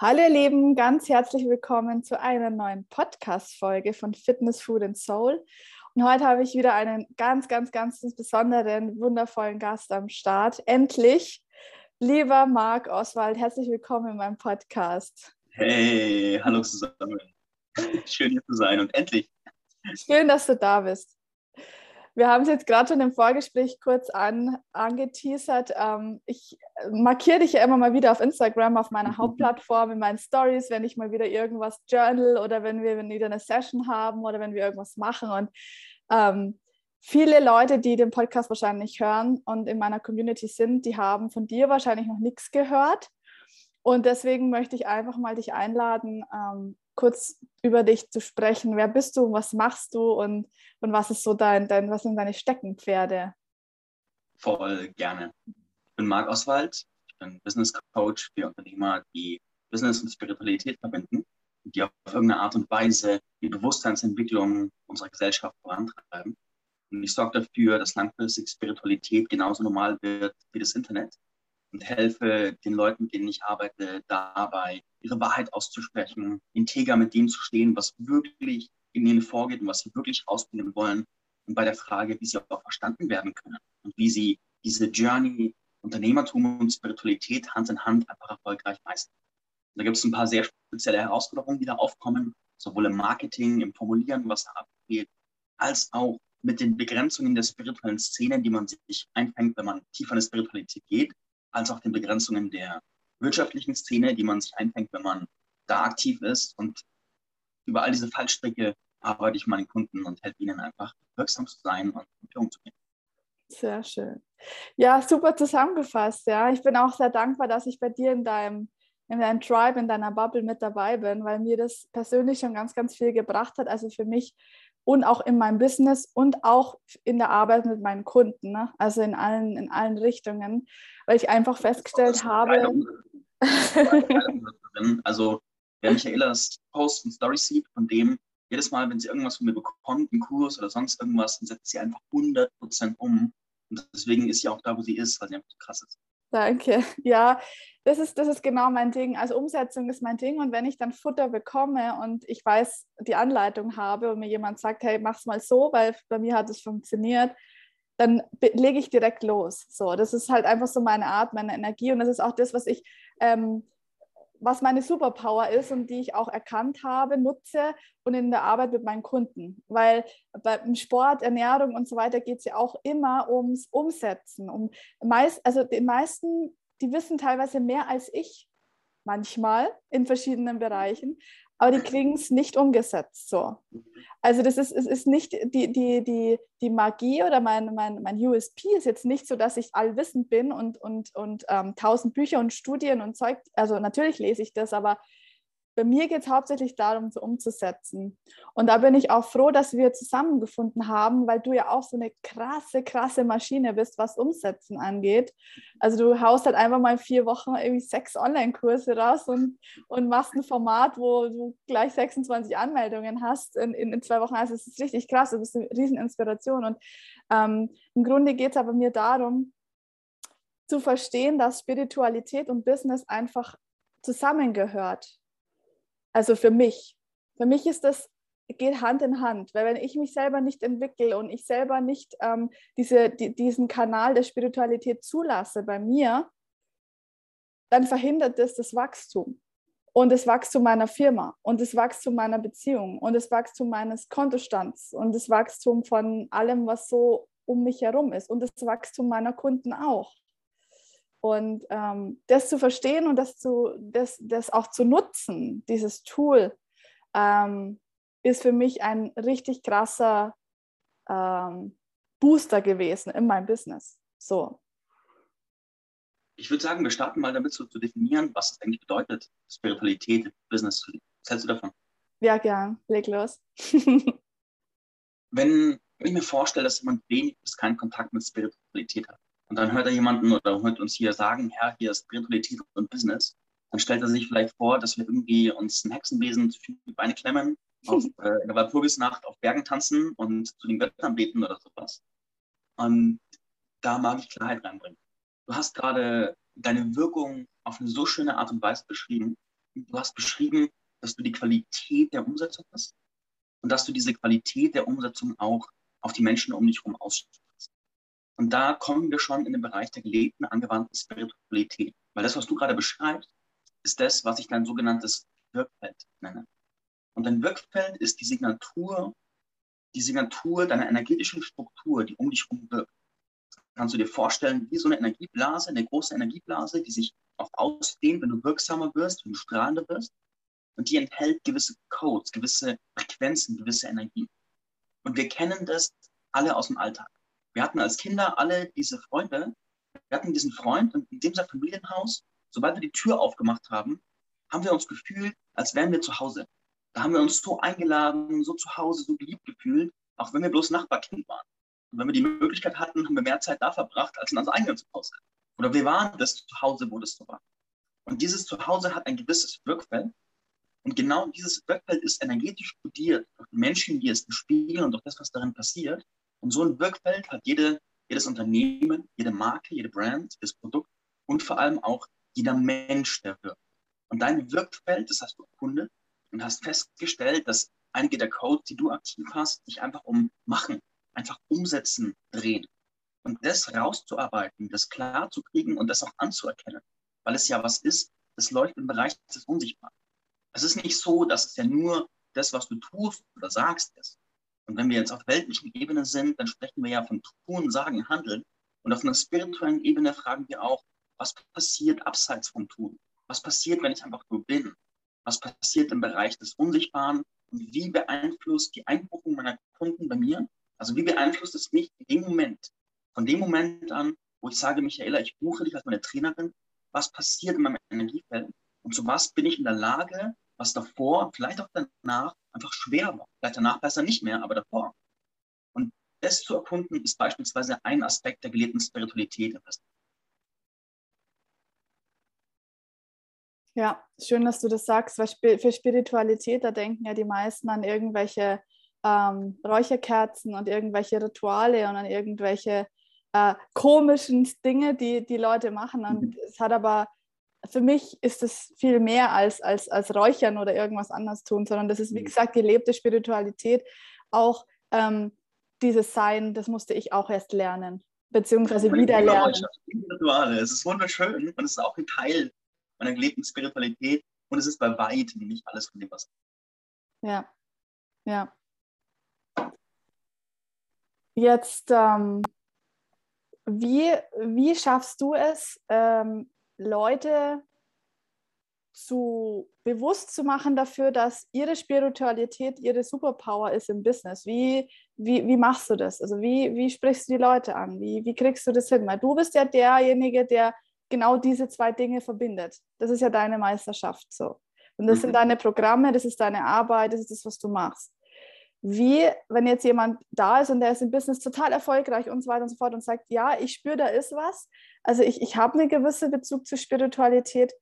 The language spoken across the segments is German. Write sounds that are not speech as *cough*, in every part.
Hallo ihr Lieben, ganz herzlich willkommen zu einer neuen Podcast-Folge von Fitness, Food and Soul. Und heute habe ich wieder einen ganz, ganz, ganz besonderen, wundervollen Gast am Start. Endlich, lieber Marc Oswald, herzlich willkommen in meinem Podcast. Hey, hallo zusammen. *laughs* Schön hier zu sein und endlich. Schön, dass du da bist. Wir haben es jetzt gerade schon im Vorgespräch kurz an, angeteasert. Ähm, ich markiere dich ja immer mal wieder auf Instagram, auf meiner mhm. Hauptplattform, in meinen Stories, wenn ich mal wieder irgendwas journal oder wenn wir wieder eine Session haben oder wenn wir irgendwas machen. Und ähm, viele Leute, die den Podcast wahrscheinlich hören und in meiner Community sind, die haben von dir wahrscheinlich noch nichts gehört. Und deswegen möchte ich einfach mal dich einladen, ähm, kurz über dich zu sprechen. Wer bist du, was machst du und, und was ist so dein, dein, was sind deine Steckenpferde? Voll gerne. Ich bin Marc Oswald, ich bin Business Coach für Unternehmer, die Business und Spiritualität verbinden und die auf irgendeine Art und Weise die Bewusstseinsentwicklung unserer Gesellschaft vorantreiben. Und ich sorge dafür, dass langfristig Spiritualität genauso normal wird wie das Internet und helfe den Leuten, mit denen ich arbeite, dabei, ihre Wahrheit auszusprechen, integer mit dem zu stehen, was wirklich in ihnen vorgeht und was sie wirklich rausbringen wollen. Und bei der Frage, wie sie auch verstanden werden können und wie sie diese Journey Unternehmertum und Spiritualität Hand in Hand einfach erfolgreich meistern. Da gibt es ein paar sehr spezielle Herausforderungen, die da aufkommen, sowohl im Marketing, im Formulieren, was da abgeht, als auch mit den Begrenzungen der spirituellen Szene, die man sich einfängt, wenn man tiefer in die Spiritualität geht als auch den Begrenzungen der wirtschaftlichen Szene, die man sich einfängt, wenn man da aktiv ist. Und über all diese Fallstricke arbeite ich meinen Kunden und helfe ihnen einfach wirksam zu sein und in Führung zu gehen. Sehr schön. Ja, super zusammengefasst. Ja, ich bin auch sehr dankbar, dass ich bei dir in deinem in deinem Tribe, in deiner Bubble mit dabei bin, weil mir das persönlich schon ganz, ganz viel gebracht hat. Also für mich und auch in meinem Business und auch in der Arbeit mit meinen Kunden, ne? also in allen, in allen Richtungen, weil ich einfach festgestellt habe. also wer Michaelas Post und Story sieht, von dem jedes Mal, wenn sie irgendwas von mir bekommt, einen Kurs oder sonst irgendwas, dann setzt sie einfach 100% um. Und deswegen ist sie auch da, wo sie ist, weil sie einfach krass ist. Danke. *laughs* Ja, das ist, das ist genau mein Ding. Also Umsetzung ist mein Ding. Und wenn ich dann Futter bekomme und ich weiß, die Anleitung habe und mir jemand sagt, hey, mach's mal so, weil bei mir hat es funktioniert, dann lege ich direkt los. So, das ist halt einfach so meine Art, meine Energie. Und das ist auch das, was ich ähm, was meine Superpower ist und die ich auch erkannt habe, nutze und in der Arbeit mit meinen Kunden. Weil beim Sport, Ernährung und so weiter geht es ja auch immer ums Umsetzen. Um meist, also die meisten, die wissen teilweise mehr als ich manchmal in verschiedenen Bereichen, aber die kriegen es nicht umgesetzt. So. Also das ist, es ist nicht die, die, die, die Magie oder mein, mein, mein USP ist jetzt nicht so, dass ich allwissend bin und, und, und ähm, tausend Bücher und Studien und Zeug, also natürlich lese ich das, aber bei mir geht es hauptsächlich darum, so umzusetzen. Und da bin ich auch froh, dass wir zusammengefunden haben, weil du ja auch so eine krasse, krasse Maschine bist, was Umsetzen angeht. Also du haust halt einfach mal vier Wochen irgendwie sechs Online-Kurse raus und, und machst ein Format, wo du gleich 26 Anmeldungen hast in, in, in zwei Wochen. Also es ist richtig krass, du bist eine Rieseninspiration. Und ähm, im Grunde geht es aber mir darum, zu verstehen, dass Spiritualität und Business einfach zusammengehört. Also für mich. Für mich ist das, geht Hand in Hand, weil wenn ich mich selber nicht entwickle und ich selber nicht ähm, diese, die, diesen Kanal der Spiritualität zulasse bei mir, dann verhindert das das Wachstum und das Wachstum meiner Firma und das Wachstum meiner Beziehung und das Wachstum meines Kontostands und das Wachstum von allem, was so um mich herum ist und das Wachstum meiner Kunden auch. Und ähm, das zu verstehen und das, zu, das, das auch zu nutzen, dieses Tool, ähm, ist für mich ein richtig krasser ähm, Booster gewesen in meinem Business. So. Ich würde sagen, wir starten mal damit so zu definieren, was es eigentlich bedeutet, Spiritualität im Business zu leben. Was hältst du davon? Ja, gern. Leg los. *laughs* wenn, wenn ich mir vorstelle, dass jemand wenig bis keinen Kontakt mit Spiritualität hat, und dann hört er jemanden oder hört uns hier sagen, Herr, hier ist Spiritualität und Business. Dann stellt er sich vielleicht vor, dass wir irgendwie uns ein Hexenbesen zu die Beine klemmen, *laughs* auf, äh, in der Walpurgisnacht auf Bergen tanzen und zu den Göttern beten oder sowas. Und da mag ich Klarheit reinbringen. Du hast gerade deine Wirkung auf eine so schöne Art und Weise beschrieben, du hast beschrieben, dass du die Qualität der Umsetzung hast und dass du diese Qualität der Umsetzung auch auf die Menschen um dich herum ausstrahlst. Und da kommen wir schon in den Bereich der gelebten, angewandten Spiritualität. Weil das, was du gerade beschreibst, ist das, was ich dein sogenanntes Wirkfeld nenne. Und dein Wirkfeld ist die Signatur, die Signatur deiner energetischen Struktur, die um dich herum wirkt. Kannst du dir vorstellen, wie so eine Energieblase, eine große Energieblase, die sich auch ausdehnt, wenn du wirksamer wirst, wenn du strahlender wirst. Und die enthält gewisse Codes, gewisse Frequenzen, gewisse Energien. Und wir kennen das alle aus dem Alltag. Wir hatten als Kinder alle diese Freunde. Wir hatten diesen Freund und in dem Familienhaus, sobald wir die Tür aufgemacht haben, haben wir uns gefühlt, als wären wir zu Hause. Da haben wir uns so eingeladen, so zu Hause, so geliebt gefühlt, auch wenn wir bloß Nachbarkind waren. Und wenn wir die Möglichkeit hatten, haben wir mehr Zeit da verbracht als in unserem eigenen Zuhause. Oder wir waren das Zuhause, wo das so war. Und dieses Zuhause hat ein gewisses Wirkfeld. Und genau dieses Wirkfeld ist energetisch studiert durch die Menschen, die es spiegeln und durch das, was darin passiert. Und so ein Wirkfeld hat jede, jedes Unternehmen, jede Marke, jede Brand, jedes Produkt und vor allem auch jeder Mensch, der wirkt. Und dein Wirkfeld, das hast du erkundet und hast festgestellt, dass einige der Codes, die du aktiv hast, sich einfach um Machen, einfach umsetzen, drehen. Und das rauszuarbeiten, das klar zu kriegen und das auch anzuerkennen, weil es ja was ist, das läuft im Bereich des Unsichtbaren. Es ist nicht so, dass es ja nur das, was du tust oder sagst, ist. Und wenn wir jetzt auf weltlichen Ebene sind, dann sprechen wir ja von Tun, Sagen, Handeln. Und auf einer spirituellen Ebene fragen wir auch, was passiert abseits vom Tun? Was passiert, wenn ich einfach nur bin? Was passiert im Bereich des Unsichtbaren? Und wie beeinflusst die Einbuchung meiner Kunden bei mir? Also wie beeinflusst es mich in dem Moment, von dem Moment an, wo ich sage, Michaela, ich buche dich als meine Trainerin, was passiert in meinem Energiefeld und zu was bin ich in der Lage, was davor, vielleicht auch danach, einfach schwer war. Vielleicht danach besser nicht mehr, aber davor. Und das zu erkunden, ist beispielsweise ein Aspekt der gelebten Spiritualität. Ja, schön, dass du das sagst, weil für Spiritualität, da denken ja die meisten an irgendwelche ähm, Räucherkerzen und irgendwelche Rituale und an irgendwelche äh, komischen Dinge, die die Leute machen. Und mhm. es hat aber, für mich ist es viel mehr als, als, als Räuchern oder irgendwas anderes tun, sondern das ist, wie mhm. gesagt, gelebte Spiritualität. Auch ähm, dieses Sein, das musste ich auch erst lernen, beziehungsweise wieder lernen. Rituale. Es ist wunderschön und es ist auch ein Teil meiner gelebten Spiritualität und es ist bei weitem nicht alles von dem, was. Ja, ja. Jetzt ähm, wie, wie schaffst du es, ähm, Leute zu bewusst zu machen dafür, dass ihre Spiritualität ihre Superpower ist im Business? Wie, wie, wie machst du das? Also wie, wie sprichst du die Leute an? Wie, wie kriegst du das hin? Weil du bist ja derjenige, der genau diese zwei Dinge verbindet. Das ist ja deine Meisterschaft so. Und das mhm. sind deine Programme, das ist deine Arbeit, das ist das, was du machst wie, wenn jetzt jemand da ist und der ist im Business total erfolgreich und so weiter und so fort und sagt, ja, ich spüre, da ist was. Also ich, ich habe einen gewissen Bezug zur Spiritualität.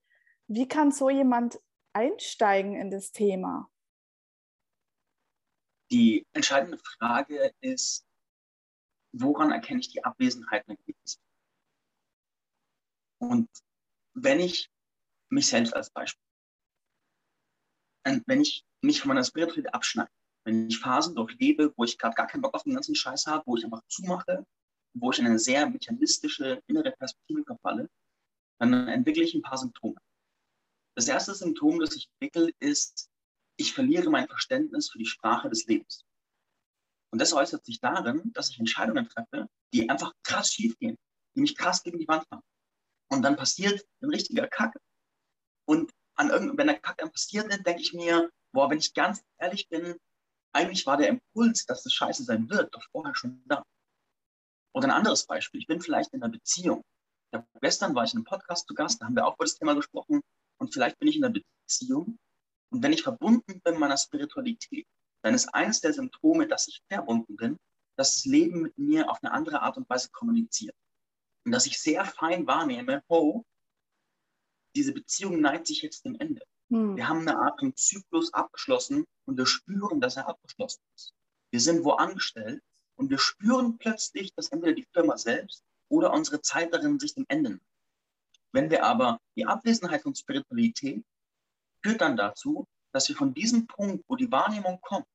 Wie kann so jemand einsteigen in das Thema? Die entscheidende Frage ist, woran erkenne ich die Abwesenheit einer Ergebnisse? Und wenn ich mich selbst als Beispiel, wenn ich mich von meiner Spiritualität abschneide, wenn ich Phasen durchlebe, wo ich gerade gar keinen Bock auf den ganzen Scheiß habe, wo ich einfach zumache, wo ich in eine sehr mechanistische innere Perspektive verfalle, dann entwickle ich ein paar Symptome. Das erste Symptom, das ich entwickle, ist, ich verliere mein Verständnis für die Sprache des Lebens. Und das äußert sich darin, dass ich Entscheidungen treffe, die einfach krass schief gehen, die mich krass gegen die Wand fahren. Und dann passiert ein richtiger Kack. Und an wenn der Kack dann passiert, denke ich mir, boah, wenn ich ganz ehrlich bin, eigentlich war der Impuls, dass das scheiße sein wird, doch vorher schon da. Oder ein anderes Beispiel. Ich bin vielleicht in einer Beziehung. Ja, gestern war ich in einem Podcast zu Gast, da haben wir auch über das Thema gesprochen. Und vielleicht bin ich in einer Beziehung. Und wenn ich verbunden bin mit meiner Spiritualität, dann ist eines der Symptome, dass ich verbunden bin, dass das Leben mit mir auf eine andere Art und Weise kommuniziert. Und dass ich sehr fein wahrnehme, oh, diese Beziehung neigt sich jetzt dem Ende. Hm. Wir haben eine Art von Zyklus abgeschlossen und wir spüren, dass er abgeschlossen ist. Wir sind wo angestellt und wir spüren plötzlich, dass entweder die Firma selbst oder unsere Zeit darin sich dem Ende neigt. Wenn wir aber die Abwesenheit von Spiritualität führt dann dazu, dass wir von diesem Punkt, wo die Wahrnehmung kommt,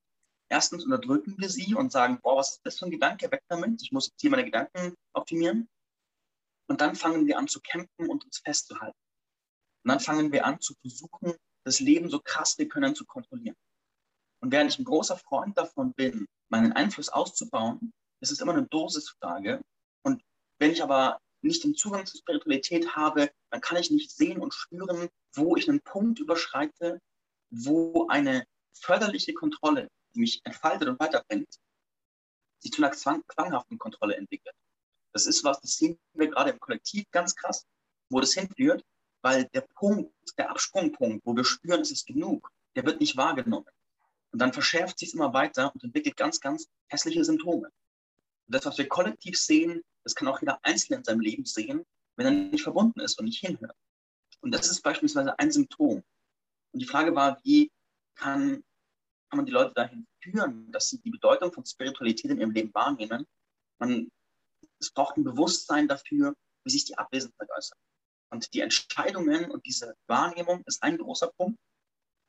erstens unterdrücken wir sie und sagen, boah, was ist das für ein Gedanke, weg damit, ich muss jetzt hier meine Gedanken optimieren. Und dann fangen wir an zu kämpfen und uns festzuhalten. Und dann fangen wir an zu versuchen, das Leben so krass wir können zu kontrollieren. Und während ich ein großer Freund davon bin, meinen Einfluss auszubauen, ist es immer eine Dosisfrage. Und wenn ich aber nicht den Zugang zur Spiritualität habe, dann kann ich nicht sehen und spüren, wo ich einen Punkt überschreite, wo eine förderliche Kontrolle, die mich entfaltet und weiterbringt, sich zu einer zwang zwanghaften Kontrolle entwickelt. Das ist was, das sehen wir gerade im Kollektiv ganz krass, wo das hinführt, weil der Punkt, der Absprungpunkt, wo wir spüren, es ist genug, der wird nicht wahrgenommen. Und dann verschärft sich es immer weiter und entwickelt ganz, ganz hässliche Symptome. Und das, was wir kollektiv sehen, das kann auch jeder Einzelne in seinem Leben sehen, wenn er nicht verbunden ist und nicht hinhört. Und das ist beispielsweise ein Symptom. Und die Frage war, wie kann, kann man die Leute dahin führen, dass sie die Bedeutung von Spiritualität in ihrem Leben wahrnehmen? Man, es braucht ein Bewusstsein dafür, wie sich die Abwesenheit äußert. Und die Entscheidungen und diese Wahrnehmung ist ein großer Punkt.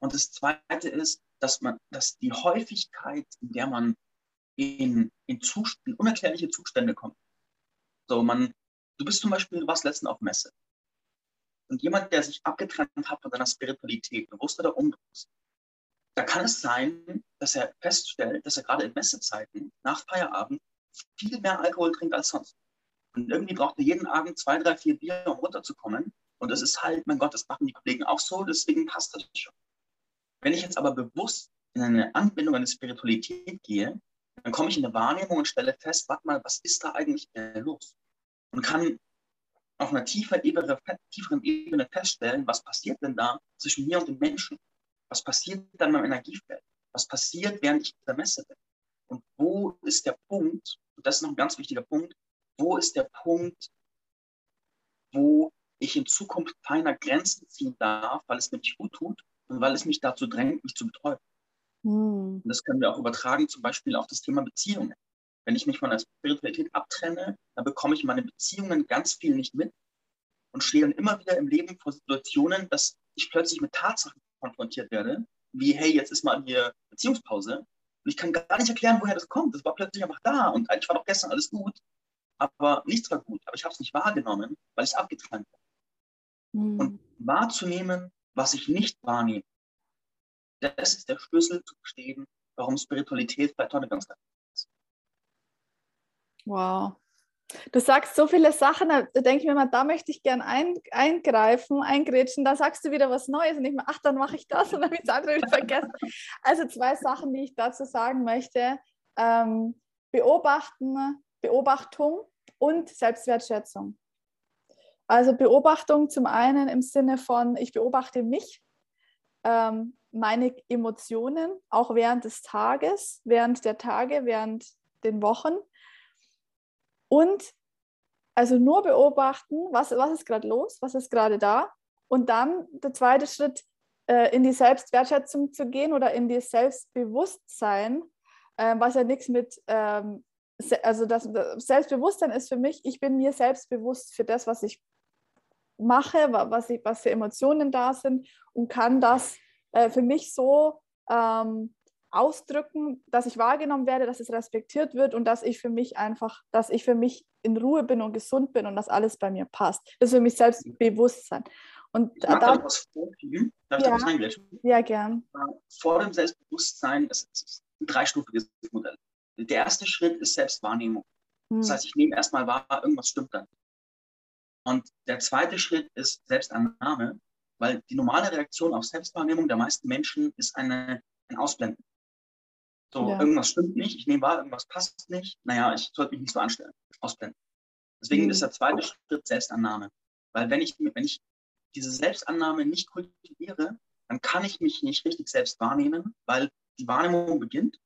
Und das Zweite ist, dass man, dass die Häufigkeit, in der man in, in, Zust in unerklärliche Zustände kommt. So, man, du bist zum Beispiel, du warst letztens auf Messe. Und jemand, der sich abgetrennt hat von seiner Spiritualität, bewusst oder unbewusst, da kann es sein, dass er feststellt, dass er gerade in Messezeiten nach Feierabend viel mehr Alkohol trinkt als sonst. Und irgendwie braucht er jeden Abend zwei, drei, vier Bier, um runterzukommen. Und es ist halt, mein Gott, das machen die Kollegen auch so, deswegen passt das schon. Wenn ich jetzt aber bewusst in eine Anbindung an die Spiritualität gehe, dann komme ich in eine Wahrnehmung und stelle fest, warte mal, was ist da eigentlich los? Und kann auf einer tiefer, tieferen Ebene feststellen, was passiert denn da zwischen mir und dem Menschen? Was passiert dann in meinem Energiefeld? Was passiert, während ich in der Messe bin? Und wo ist der Punkt, und das ist noch ein ganz wichtiger Punkt, wo ist der Punkt, wo ich in Zukunft feiner Grenzen ziehen darf, weil es mir nicht gut tut und weil es mich dazu drängt, mich zu betäuben. Hm. Und das können wir auch übertragen, zum Beispiel auf das Thema Beziehungen. Wenn ich mich von der Spiritualität abtrenne, dann bekomme ich meine Beziehungen ganz viel nicht mit und stehe dann immer wieder im Leben vor Situationen, dass ich plötzlich mit Tatsachen konfrontiert werde, wie, hey, jetzt ist mal hier Beziehungspause. Und ich kann gar nicht erklären, woher das kommt. Das war plötzlich einfach da und eigentlich war doch gestern alles gut. Aber nichts war gut. Aber ich habe es nicht wahrgenommen, weil ich abgetrennt bin. Mhm. Und wahrzunehmen, was ich nicht wahrnehme, das ist der Schlüssel zu verstehen, warum Spiritualität bei Tonne ganz ist. Wow. Du sagst so viele Sachen, da denke ich mir mal, da möchte ich gern ein, eingreifen, eingrätschen, da sagst du wieder was Neues und ich mir, ach, dann mache ich das und dann habe ich das andere wieder vergessen. Also zwei Sachen, die ich dazu sagen möchte. Ähm, beobachten, Beobachtung und Selbstwertschätzung. Also Beobachtung zum einen im Sinne von, ich beobachte mich, ähm, meine Emotionen, auch während des Tages, während der Tage, während den Wochen. Und also nur beobachten, was, was ist gerade los, was ist gerade da. Und dann der zweite Schritt, äh, in die Selbstwertschätzung zu gehen oder in das Selbstbewusstsein, äh, was ja nichts mit ähm, also das, Selbstbewusstsein ist für mich, ich bin mir selbstbewusst für das, was ich mache, was, ich, was für Emotionen da sind und kann das äh, für mich so ähm, ausdrücken, dass ich wahrgenommen werde, dass es respektiert wird und dass ich für mich einfach, dass ich für mich in Ruhe bin und gesund bin und dass alles bei mir passt. Das ist für mich Selbstbewusstsein. Und ich mag da, da was vorfügen. Darf ja, ich das Ja, gern. Vor dem Selbstbewusstsein ist es ein dreistufiges Modell. Der erste Schritt ist Selbstwahrnehmung. Hm. Das heißt, ich nehme erstmal wahr, irgendwas stimmt dann. Und der zweite Schritt ist Selbstannahme, weil die normale Reaktion auf Selbstwahrnehmung der meisten Menschen ist eine, ein Ausblenden. So, ja. irgendwas stimmt nicht, ich nehme wahr, irgendwas passt nicht. Naja, ich sollte mich nicht so anstellen. Ausblenden. Deswegen mhm. ist der zweite Schritt Selbstannahme. Weil wenn ich, wenn ich diese Selbstannahme nicht kultiviere, dann kann ich mich nicht richtig selbst wahrnehmen, weil die Wahrnehmung beginnt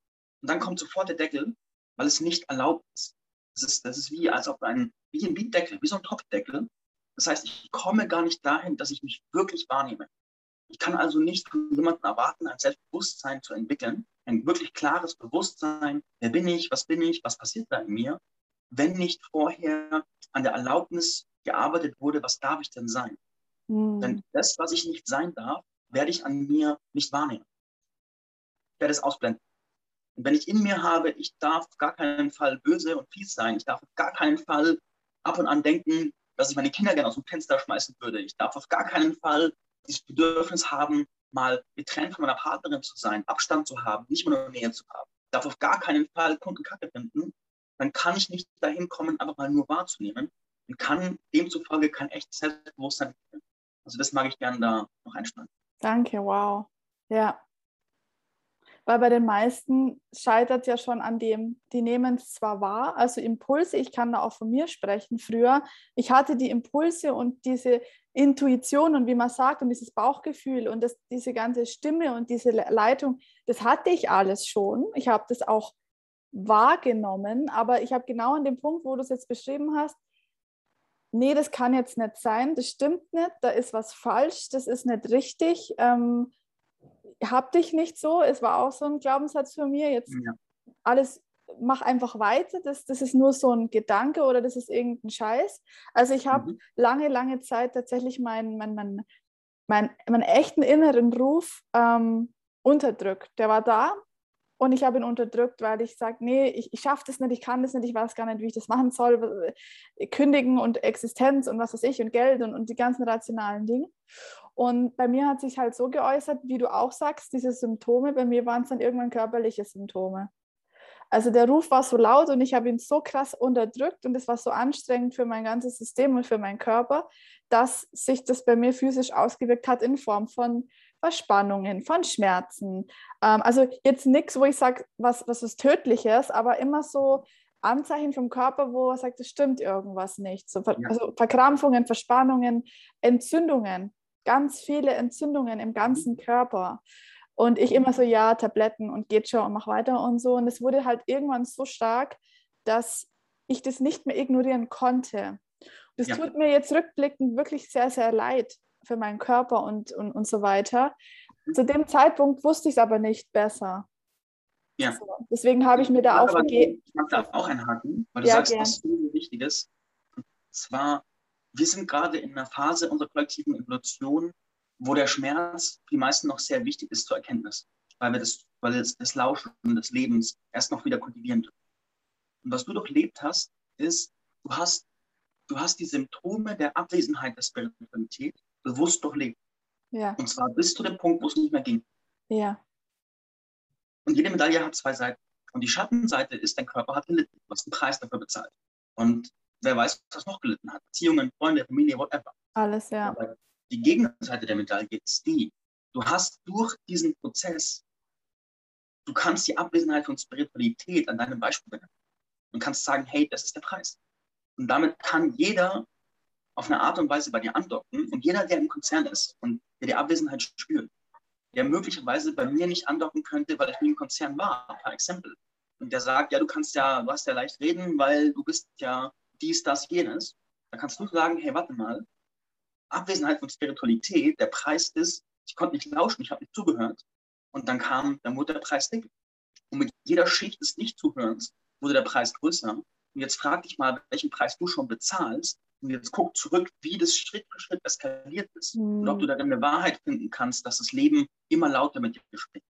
und dann kommt sofort der Deckel, weil es nicht erlaubt ist. Das ist, das ist wie, als ob ein, wie ein Beatdeckel, wie so ein Topfdeckel. Das heißt, ich komme gar nicht dahin, dass ich mich wirklich wahrnehme. Ich kann also nicht von jemandem erwarten, ein Selbstbewusstsein zu entwickeln, ein wirklich klares Bewusstsein, wer bin ich, was bin ich, was passiert da in mir, wenn nicht vorher an der Erlaubnis gearbeitet wurde, was darf ich denn sein? Mhm. Denn das, was ich nicht sein darf, werde ich an mir nicht wahrnehmen. Ich werde es ausblenden. Und wenn ich in mir habe, ich darf auf gar keinen Fall böse und fies sein, ich darf auf gar keinen Fall ab und an denken, dass ich meine Kinder gerne aus dem Fenster schmeißen würde. Ich darf auf gar keinen Fall dieses Bedürfnis haben, mal getrennt von meiner Partnerin zu sein, Abstand zu haben, nicht mehr nur Nähe zu haben. Ich darf auf gar keinen Fall Kunden Kacke finden. Dann kann ich nicht dahin kommen, einfach mal nur wahrzunehmen und kann demzufolge kein echtes Selbstbewusstsein entwickeln. Also das mag ich gerne da noch einschneiden. Danke, wow. Ja, weil bei den meisten scheitert ja schon an dem, die nehmen es zwar wahr, also Impulse, ich kann da auch von mir sprechen, früher, ich hatte die Impulse und diese Intuition und wie man sagt und dieses Bauchgefühl und das, diese ganze Stimme und diese Leitung, das hatte ich alles schon. Ich habe das auch wahrgenommen, aber ich habe genau an dem Punkt, wo du es jetzt beschrieben hast, nee, das kann jetzt nicht sein, das stimmt nicht, da ist was falsch, das ist nicht richtig. Ähm, hab dich nicht so. Es war auch so ein Glaubenssatz für mir. Jetzt ja. alles, mach einfach weiter. Das, das ist nur so ein Gedanke oder das ist irgendein Scheiß. Also ich habe mhm. lange, lange Zeit tatsächlich meinen mein, mein, mein, mein echten inneren Ruf ähm, unterdrückt. Der war da und ich habe ihn unterdrückt, weil ich sage, nee, ich, ich schaffe das nicht, ich kann das nicht, ich weiß gar nicht, wie ich das machen soll. Kündigen und Existenz und was weiß ich und Geld und, und die ganzen rationalen Dinge. Und bei mir hat sich halt so geäußert, wie du auch sagst, diese Symptome. Bei mir waren es dann irgendwann körperliche Symptome. Also der Ruf war so laut und ich habe ihn so krass unterdrückt und es war so anstrengend für mein ganzes System und für meinen Körper, dass sich das bei mir physisch ausgewirkt hat in Form von Verspannungen, von Schmerzen. Ähm, also jetzt nichts, wo ich sage, was, was ist Tödliches, aber immer so Anzeichen vom Körper, wo er sagt, es stimmt irgendwas nicht. So, ja. Also Verkrampfungen, Verspannungen, Entzündungen ganz viele Entzündungen im ganzen mhm. Körper. Und ich immer so, ja, Tabletten und geht schon und mach weiter und so. Und es wurde halt irgendwann so stark, dass ich das nicht mehr ignorieren konnte. Das ja. tut mir jetzt rückblickend wirklich sehr, sehr leid für meinen Körper und, und, und so weiter. Mhm. Zu dem Zeitpunkt wusste ich es aber nicht besser. Ja. So, deswegen habe ich mir da auch gegeben. Ich mag da auch einhaken, weil du ja, sagst gern. was so Wichtiges. Und zwar wir sind gerade in einer Phase unserer kollektiven Evolution, wo der Schmerz für die meisten noch sehr wichtig ist zur Erkenntnis, weil wir das, weil das, das Lauschen des Lebens erst noch wieder kultivieren dürfen. Und was du doch erlebt hast, ist, du hast, du hast die Symptome der Abwesenheit der Spiritualität bewusst durchlebt. Ja. Und zwar bis zu dem Punkt, wo es nicht mehr ging. Ja. Und jede Medaille hat zwei Seiten. Und die Schattenseite ist, dein Körper hat gelitten, du hast einen Preis dafür bezahlt. Und wer weiß, was noch gelitten hat. Beziehungen, Freunde, Familie, whatever. Alles, ja. Aber die Gegenseite der Medaille ist die, du hast durch diesen Prozess, du kannst die Abwesenheit von Spiritualität an deinem Beispiel benennen und kannst sagen, hey, das ist der Preis. Und damit kann jeder auf eine Art und Weise bei dir andocken und jeder, der im Konzern ist und der die Abwesenheit spürt, der möglicherweise bei mir nicht andocken könnte, weil ich nie im Konzern war, per Exempel. Und der sagt, ja, du kannst ja, du hast ja leicht reden, weil du bist ja dies, das, jenes, dann kannst du sagen, hey, warte mal, Abwesenheit von Spiritualität, der Preis ist, ich konnte nicht lauschen, ich habe nicht zugehört. Und dann kam, dann wurde der Preis dick. Und mit jeder Schicht des Nichtzuhörens wurde der Preis größer. Und jetzt frag dich mal, welchen Preis du schon bezahlst. Und jetzt guck zurück, wie das Schritt für Schritt eskaliert ist. Mhm. Und ob du darin eine Wahrheit finden kannst, dass das Leben immer lauter mit dir spricht.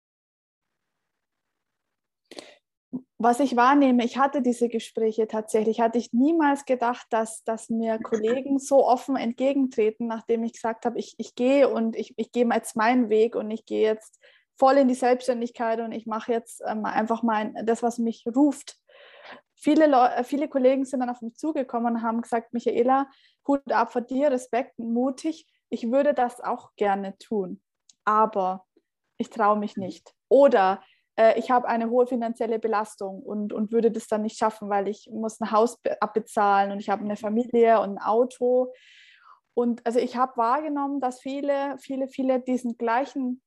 was ich wahrnehme, ich hatte diese Gespräche tatsächlich, hatte ich niemals gedacht, dass, dass mir Kollegen so offen entgegentreten, nachdem ich gesagt habe, ich, ich gehe und ich, ich gehe jetzt meinen Weg und ich gehe jetzt voll in die Selbstständigkeit und ich mache jetzt ähm, einfach mein, das, was mich ruft. Viele, Leute, viele Kollegen sind dann auf mich zugekommen und haben gesagt, Michaela, Hut ab vor dir, Respekt, mutig, ich würde das auch gerne tun, aber ich traue mich nicht. Oder äh, ich habe eine hohe finanzielle Belastung und, und würde das dann nicht schaffen, weil ich muss ein Haus abbezahlen und ich habe eine Familie und ein Auto. Und also ich habe wahrgenommen, dass viele, viele, viele diesen gleichen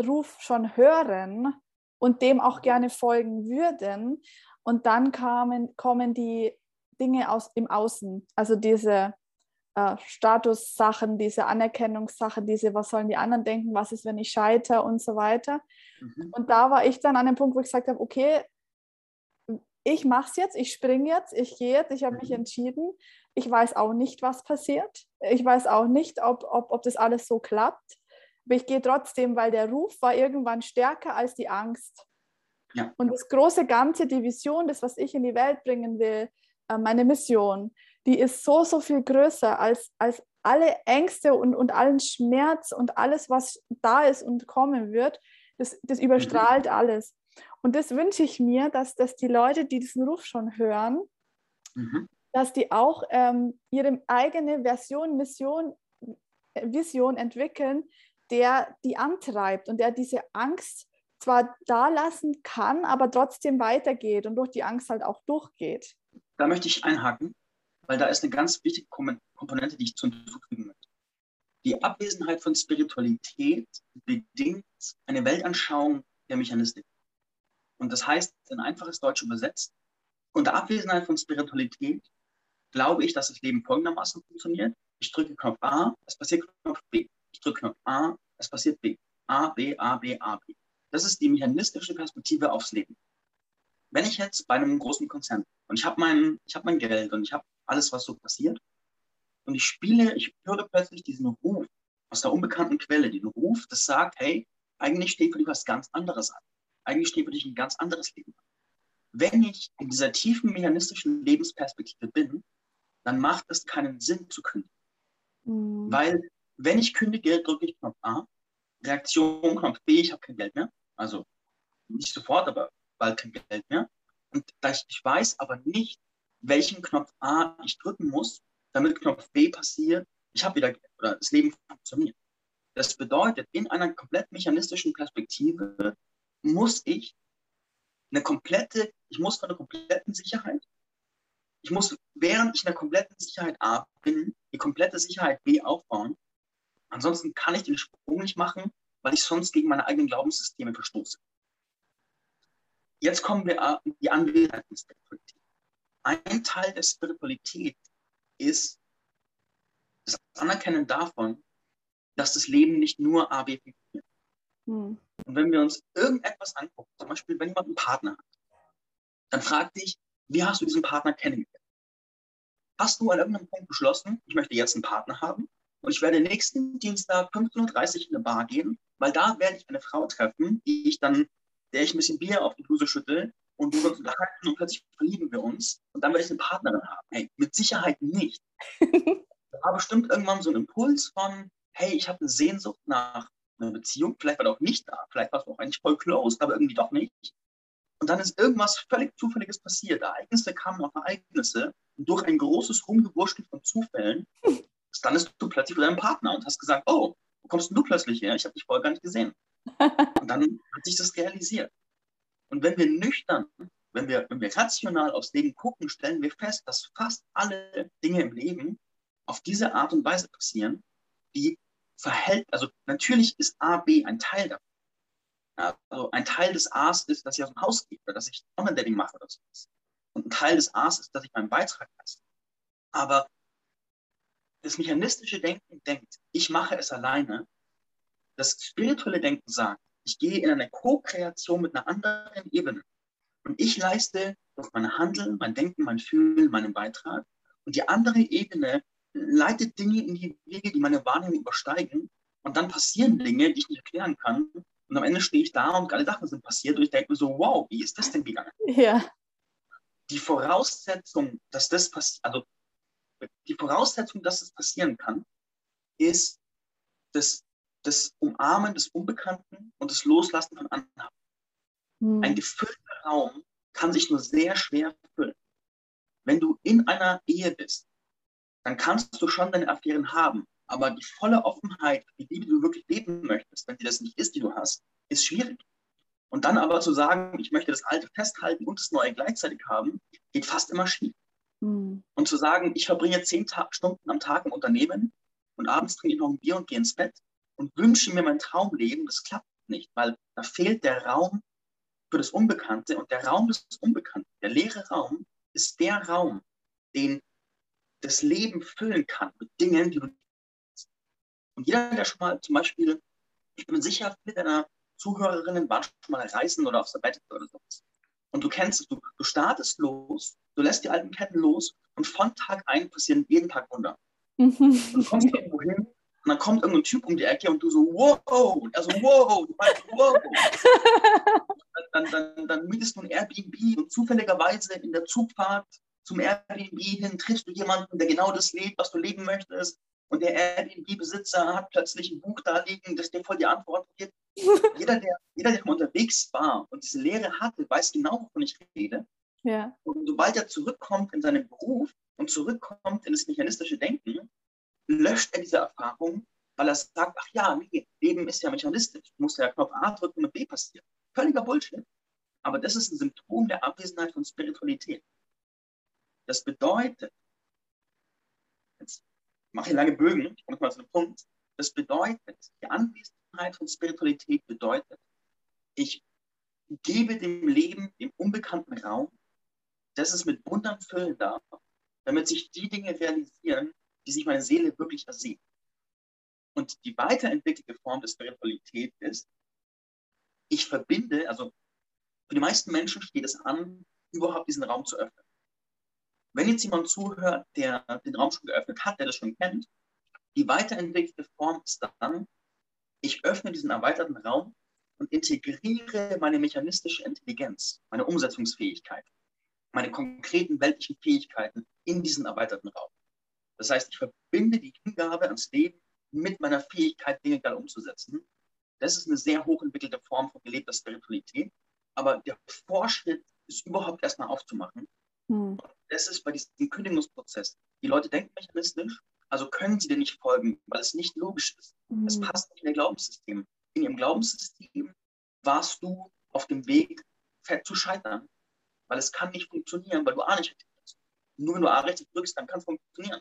Ruf schon hören und dem auch gerne folgen würden. Und dann kamen, kommen die Dinge aus im Außen, also diese äh, Statussachen, diese Anerkennungssachen, diese, was sollen die anderen denken, was ist, wenn ich scheitere und so weiter. Mhm. Und da war ich dann an dem Punkt, wo ich gesagt habe, okay, ich mache es jetzt, ich springe jetzt, ich gehe jetzt, ich habe mich mhm. entschieden. Ich weiß auch nicht, was passiert. Ich weiß auch nicht, ob, ob, ob das alles so klappt. Aber ich gehe trotzdem, weil der Ruf war irgendwann stärker als die Angst. Ja. Und das große Ganze, die Vision, das, was ich in die Welt bringen will, äh, meine Mission, die ist so, so viel größer als, als alle Ängste und, und allen Schmerz und alles, was da ist und kommen wird. Das, das überstrahlt mhm. alles. Und das wünsche ich mir, dass, dass die Leute, die diesen Ruf schon hören, mhm. dass die auch ähm, ihre eigene Version, Mission, äh, Vision entwickeln, der die antreibt und der diese Angst zwar da lassen kann, aber trotzdem weitergeht und durch die Angst halt auch durchgeht. Da möchte ich einhaken, weil da ist eine ganz wichtige Komponente, die ich hinzufügen möchte. Die Abwesenheit von Spiritualität bedingt eine Weltanschauung der Mechanistik. Und das heißt, in einfaches Deutsch übersetzt, unter Abwesenheit von Spiritualität glaube ich, dass das Leben folgendermaßen funktioniert. Ich drücke Knopf A, es passiert Knopf B. Ich drücke Knopf A, es passiert B. A, B, A, B, A, B. Das ist die mechanistische Perspektive aufs Leben. Wenn ich jetzt bei einem großen Konzern und ich habe mein, hab mein Geld und ich habe alles, was so passiert, und ich spiele, ich höre plötzlich diesen Ruf aus der unbekannten Quelle, den Ruf, das sagt, hey, eigentlich steht für dich was ganz anderes an. Eigentlich steht für dich ein ganz anderes Leben an. Wenn ich in dieser tiefen mechanistischen Lebensperspektive bin, dann macht es keinen Sinn zu kündigen. Mhm. Weil, wenn ich kündige, drücke ich Knopf A, Reaktion Knopf B, ich habe kein Geld mehr. Also nicht sofort, aber bald kein Geld mehr. Und ich weiß aber nicht, welchen Knopf A ich drücken muss, damit Knopf B passiert, ich habe wieder, oder das Leben funktioniert. Das bedeutet, in einer komplett mechanistischen Perspektive muss ich eine komplette, ich muss von einer kompletten Sicherheit, ich muss, während ich in der kompletten Sicherheit A bin, die komplette Sicherheit B aufbauen. Ansonsten kann ich den Sprung nicht machen, weil ich sonst gegen meine eigenen Glaubenssysteme verstoße. Jetzt kommen wir an die Anwesenheit der Spiritualität. Ein Teil der Spiritualität ist das Anerkennen davon, dass das Leben nicht nur A, B funktioniert. Hm. Und wenn wir uns irgendetwas angucken, zum Beispiel, wenn jemand einen Partner hat, dann fragt dich, wie hast du diesen Partner kennengelernt? Hast du an irgendeinem Punkt beschlossen, ich möchte jetzt einen Partner haben und ich werde nächsten Dienstag 15.30 Uhr in eine Bar gehen, weil da werde ich eine Frau treffen, die ich dann, der ich ein bisschen Bier auf die Bluse schüttel und wir uns unterhalten und plötzlich verlieben wir uns und dann werde ich eine Partnerin haben. Hey, mit Sicherheit nicht. *laughs* da war bestimmt irgendwann so ein Impuls von, hey, ich habe eine Sehnsucht nach einer Beziehung, vielleicht war er auch nicht da, vielleicht war es auch eigentlich voll close, aber irgendwie doch nicht. Und dann ist irgendwas völlig Zufälliges passiert. Ereignisse kamen auf Ereignisse und durch ein großes Rumgewurschtel von Zufällen *laughs* standest du plötzlich vor deinem Partner und hast gesagt, oh, wo kommst du plötzlich her? Ich habe dich vorher gar nicht gesehen. Und dann hat sich das realisiert. Und wenn wir nüchtern, wenn wir, wenn wir rational aufs Leben gucken, stellen wir fest, dass fast alle Dinge im Leben auf diese Art und Weise passieren, die verhält, also natürlich ist A, B ein Teil davon. also ein Teil des A's ist, dass ich aus dem Haus gehe oder dass ich Online-Dating mache oder sowas. Und ein Teil des A's ist, dass ich meinen Beitrag leiste. Aber das mechanistische Denken denkt, ich mache es alleine. Das spirituelle Denken sagt, ich gehe in eine Co-Kreation mit einer anderen Ebene. Und ich leiste durch mein Handeln, mein Denken, mein Fühlen, meinen Beitrag. Und die andere Ebene leitet Dinge in die Wege, die meine Wahrnehmung übersteigen. Und dann passieren Dinge, die ich nicht erklären kann. Und am Ende stehe ich da und geile Sachen sind passiert. Und ich denke mir so, wow, wie ist das denn gegangen? Ja. Die Voraussetzung, dass das passiert, also die Voraussetzung, dass es das passieren kann, ist das das Umarmen des Unbekannten und das Loslassen von anderen. Mhm. Ein gefüllter Raum kann sich nur sehr schwer füllen. Wenn du in einer Ehe bist, dann kannst du schon deine Affären haben, aber die volle Offenheit, die Liebe, die du wirklich leben möchtest, wenn die das nicht ist, die du hast, ist schwierig. Und dann aber zu sagen, ich möchte das Alte festhalten und das Neue gleichzeitig haben, geht fast immer schief. Mhm. Und zu sagen, ich verbringe zehn Ta Stunden am Tag im Unternehmen und abends trinke ich noch ein Bier und gehe ins Bett, und wünsche mir mein Traumleben, das klappt nicht, weil da fehlt der Raum für das Unbekannte und der Raum des Unbekannten, der leere Raum, ist der Raum, den das Leben füllen kann mit Dingen, die du nicht Und jeder, der schon mal zum Beispiel, ich bin sicher, viele deiner Zuhörerinnen waren schon mal reisen oder auf Sabbatical oder sowas. Und du kennst es, du, du startest los, du lässt die alten Ketten los und von Tag ein passieren jeden Tag Wunder. Mhm. Du kommst irgendwo hin Und dann kommt irgendein Typ um die Ecke und du so, wow, und er so, wow, du meinst, wow. *laughs* dann, dann, dann mietest du ein Airbnb und zufälligerweise in der Zugfahrt zum Airbnb hin triffst du jemanden, der genau das lebt, was du leben möchtest. Und der Airbnb-Besitzer hat plötzlich ein Buch da liegen, das dir voll die Antwort gibt. *laughs* jeder, der, jeder, der unterwegs war und diese Lehre hatte, weiß genau, wovon ich rede. Ja. Und sobald er zurückkommt in seinen Beruf und zurückkommt in das mechanistische Denken, löscht er diese Erfahrung, weil er sagt, ach ja, nee, Leben ist ja mechanistisch. Du musst ja Knopf A drücken und B passiert. Völliger Bullshit. Aber das ist ein Symptom der Abwesenheit von Spiritualität. Das bedeutet, jetzt mache ich lange Bögen, ich komme mal zu einem Punkt. Das bedeutet, die Anwesenheit von Spiritualität bedeutet, ich gebe dem Leben, dem unbekannten Raum, dass es mit Wundern füllen darf, damit sich die Dinge realisieren, die sich meine Seele wirklich ersehnt. Und die weiterentwickelte Form der Spiritualität ist, ich verbinde, also für die meisten Menschen steht es an, überhaupt diesen Raum zu öffnen. Wenn jetzt jemand zuhört, der den Raum schon geöffnet hat, der das schon kennt, die weiterentwickelte Form ist dann, ich öffne diesen erweiterten Raum und integriere meine mechanistische Intelligenz, meine Umsetzungsfähigkeit, meine konkreten weltlichen Fähigkeiten in diesen erweiterten Raum. Das heißt, ich verbinde die Hingabe ans Leben mit meiner Fähigkeit, Dinge gerade umzusetzen. Das ist eine sehr hochentwickelte Form von gelebter Spiritualität. Aber der Vorschritt ist überhaupt erstmal aufzumachen. Hm. Das ist bei diesem Kündigungsprozess. Die Leute denken mechanistisch, also können sie dir nicht folgen, weil es nicht logisch ist. Hm. Es passt nicht in ihr Glaubenssystem. In ihrem Glaubenssystem warst du auf dem Weg, fett zu scheitern, weil es kann nicht funktionieren, weil du A nicht richtig drückst. Nur wenn du A richtig drückst, dann kann es funktionieren.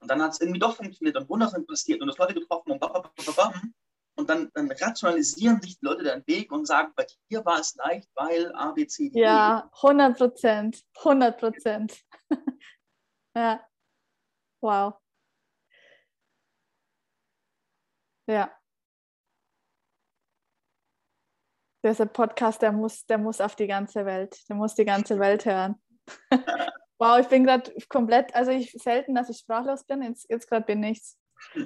Und dann hat es irgendwie doch funktioniert und Wunder sind passiert und es Leute getroffen und bam, bam, bam, und dann, dann, rationalisieren sich die Leute den Weg und sagen, bei dir war es leicht, weil A, B, C, D. E. Ja, 100 Prozent. 100 Prozent. *laughs* ja. Wow. Ja. Dieser Podcast, der muss, der muss auf die ganze Welt. Der muss die ganze Welt hören. *laughs* Wow, ich bin gerade komplett, also ich selten, dass ich sprachlos bin, jetzt, jetzt gerade bin ich's. *laughs*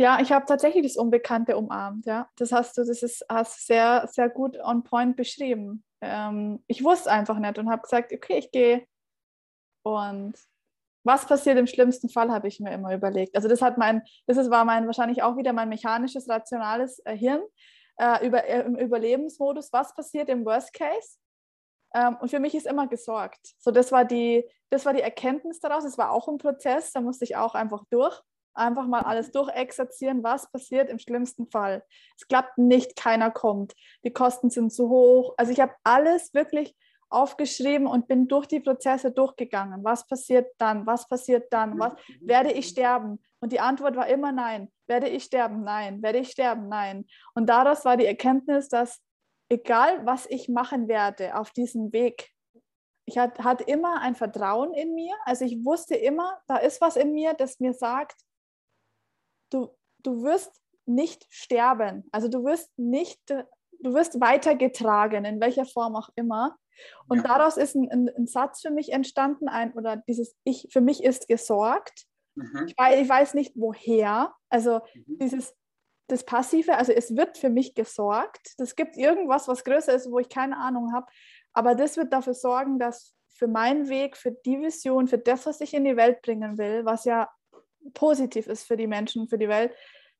Ja, ich habe tatsächlich das Unbekannte umarmt, ja. Das hast du, das ist hast sehr, sehr gut on point beschrieben. Ähm, ich wusste einfach nicht und habe gesagt, okay, ich gehe. Und was passiert im schlimmsten Fall, habe ich mir immer überlegt. Also das hat mein, das ist, war mein wahrscheinlich auch wieder mein mechanisches, rationales äh, Hirn äh, über, äh, im Überlebensmodus. Was passiert im Worst Case? Ähm, und für mich ist immer gesorgt. So, das war die, das war die Erkenntnis daraus. Es war auch ein Prozess, da musste ich auch einfach durch. Einfach mal alles durchexerzieren, was passiert im schlimmsten Fall. Es klappt nicht, keiner kommt. Die Kosten sind zu hoch. Also ich habe alles wirklich aufgeschrieben und bin durch die Prozesse durchgegangen. Was passiert dann? Was passiert dann? Was, werde ich sterben? Und die Antwort war immer nein. Werde ich sterben? Nein. Werde ich sterben? Nein. Und daraus war die Erkenntnis, dass egal was ich machen werde auf diesem Weg, ich hatte immer ein Vertrauen in mir. Also ich wusste immer, da ist was in mir, das mir sagt, du, du wirst nicht sterben. Also du wirst nicht, du wirst weitergetragen, in welcher Form auch immer. Und ja. daraus ist ein, ein, ein, Satz für mich entstanden, ein, oder dieses Ich, für mich ist gesorgt. Mhm. Ich, weiß, ich, weiß, nicht woher. Also mhm. dieses das Passive, also es wird für mich gesorgt. Es gibt irgendwas, was größer ist, wo ich keine Ahnung habe. Aber das wird dafür sorgen, dass für meinen Weg, für die Vision, für das, was ich in die Welt bringen will, was ja positiv ist für die Menschen, für die Welt,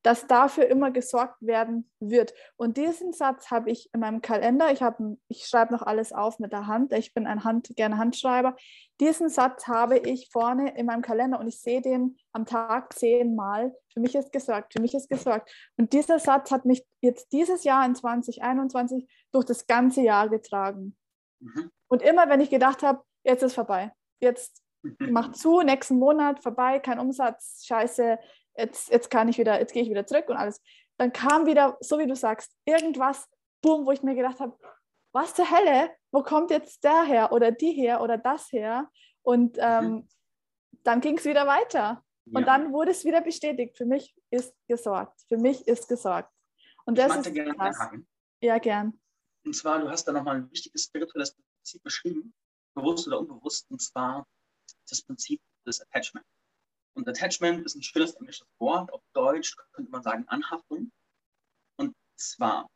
dass dafür immer gesorgt werden wird. Und diesen Satz habe ich in meinem Kalender. Ich, habe, ich schreibe noch alles auf mit der Hand. Ich bin ein Hand, gerne Handschreiber. Diesen Satz habe ich vorne in meinem Kalender und ich sehe den am Tag zehnmal. Für mich ist gesorgt, für mich ist gesorgt. Und dieser Satz hat mich jetzt dieses Jahr in 2021 durch das ganze Jahr getragen. Mhm. Und immer, wenn ich gedacht habe, jetzt ist vorbei, jetzt macht zu, nächsten Monat vorbei, kein Umsatz, scheiße, jetzt, jetzt kann ich wieder, jetzt gehe ich wieder zurück und alles. Dann kam wieder, so wie du sagst, irgendwas, boom, wo ich mir gedacht habe, was zur Hölle, wo kommt jetzt der her oder die her oder das her? Und ähm, mhm. dann ging es wieder weiter. Ja. Und dann wurde es wieder bestätigt, für mich ist gesorgt, für mich ist gesorgt. Und das ist gerne krass. Einhaken. Ja, gern. Und zwar, du hast da nochmal ein wichtiges spirituelles Prinzip beschrieben, bewusst oder unbewusst, und zwar das Prinzip des Attachment. Und Attachment ist ein schönes englisches Wort. Auf Deutsch könnte man sagen Anhaftung. Und zwar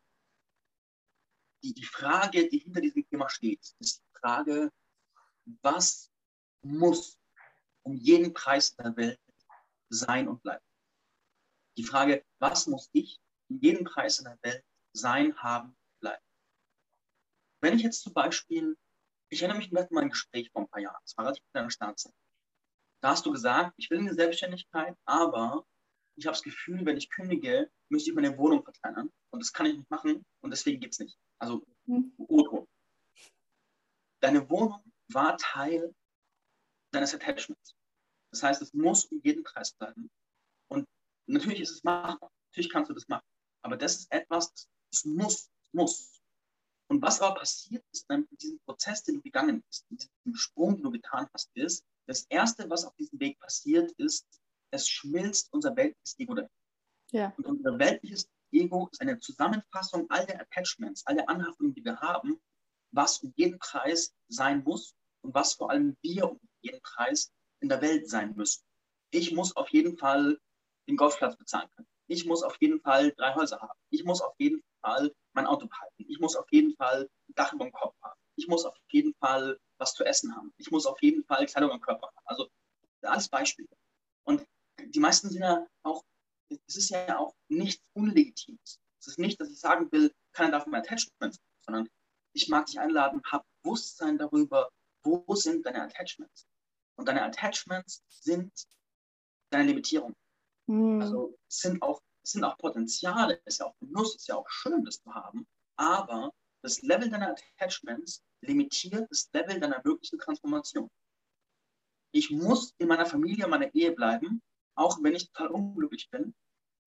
die, die Frage, die hinter diesem Thema steht, ist die Frage, was muss um jeden Preis der Welt sein und bleiben? Die Frage, was muss ich um jeden Preis in der Welt sein, haben, bleiben? Wenn ich jetzt zum Beispiel, ich erinnere mich an mein Gespräch vor ein paar Jahren, das war relativ in der Startzeit. Da hast du gesagt, ich will in die Selbstständigkeit, aber ich habe das Gefühl, wenn ich kündige, müsste ich meine Wohnung verkleinern. Und das kann ich nicht machen und deswegen geht es nicht. Also, mhm. Otto. Deine Wohnung war Teil deines Attachments. Das heißt, es muss um jeden Preis bleiben. Und natürlich ist es machbar. Natürlich kannst du das machen. Aber das ist etwas, das muss, muss. Und was aber passiert ist in diesem Prozess, den du gegangen bist, in diesem Sprung, den du getan hast, ist, das Erste, was auf diesem Weg passiert, ist, es schmilzt unser weltliches Ego dahin. Ja. Und unser weltliches Ego ist eine Zusammenfassung all der Attachments, all der Anhaftungen, die wir haben, was um jeden Preis sein muss und was vor allem wir um jeden Preis in der Welt sein müssen. Ich muss auf jeden Fall den Golfplatz bezahlen können. Ich muss auf jeden Fall drei Häuser haben. Ich muss auf jeden Fall mein Auto behalten. Ich muss auf jeden Fall ein Dach über dem Kopf haben. Ich muss auf jeden Fall was zu essen haben. Ich muss auf jeden Fall Kleidung am Körper haben. Also alles Beispiele. Und die meisten sind ja auch, es ist ja auch nichts Unlegitimes. Es ist nicht, dass ich sagen will, keiner darf mein Attachment, sondern ich mag dich einladen, hab Bewusstsein darüber, wo sind deine Attachments. Und deine Attachments sind deine Limitierung. Mhm. Also sind auch, es sind auch Potenziale, es ist ja auch Genuss, es ist ja auch schön, das zu haben, aber das Level deiner Attachments limitiert das Level deiner möglichen Transformation. Ich muss in meiner Familie, meiner Ehe bleiben, auch wenn ich total unglücklich bin,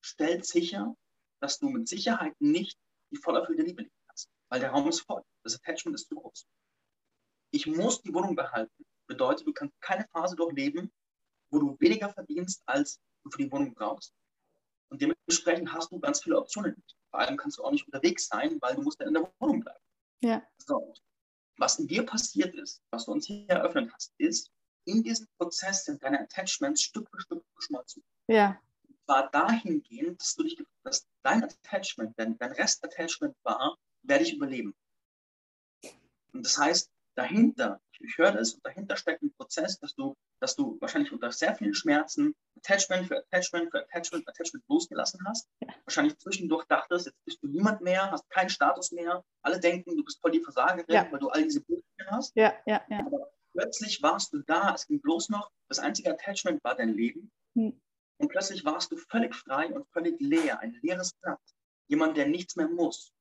stellt sicher, dass du mit Sicherheit nicht die vollerfüllte Liebe lieben kannst, weil der Raum ist voll. Das Attachment ist zu groß. Ich muss die Wohnung behalten. Bedeutet, du kannst keine Phase durchleben, wo du weniger verdienst, als du für die Wohnung brauchst. Und dementsprechend hast du ganz viele Optionen. Vor allem kannst du auch nicht unterwegs sein, weil du musst dann in der Wohnung bleiben. Ja. So. Was in dir passiert ist, was du uns hier eröffnet hast, ist, in diesem Prozess sind deine Attachments Stück für Stück geschmolzen. Ja. War dahingehend, dass du dich, dass dein Attachment, dein, dein Rest-Attachment war, werde ich überleben. Und das heißt, dahinter, ich höre das, und dahinter steckt ein Prozess, dass du, dass du wahrscheinlich unter sehr vielen Schmerzen Attachment für Attachment für Attachment Attachment losgelassen hast. Wahrscheinlich zwischendurch dachtest, jetzt bist du niemand mehr, hast keinen Status mehr. Alle denken, du bist voll die Versagerin, ja. weil du all diese Punkte hast. Ja, ja, ja. Aber plötzlich warst du da, es ging bloß noch, das einzige Attachment war dein Leben. Hm. Und plötzlich warst du völlig frei und völlig leer, ein leeres Blatt. Jemand, der nichts mehr muss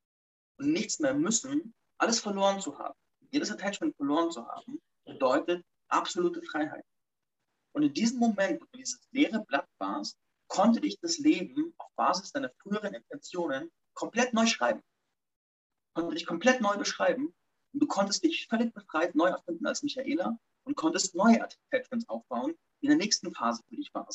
und nichts mehr müssen, alles verloren zu haben. Jedes Attachment verloren zu haben, bedeutet absolute Freiheit. Und in diesem Moment, wo du dieses leere Blatt warst, konnte dich das Leben auf Basis deiner früheren Intentionen komplett neu schreiben. Konnte dich komplett neu beschreiben und du konntest dich völlig befreit neu erfinden als Michaela und konntest neue Attachments aufbauen, die in der nächsten Phase für dich waren.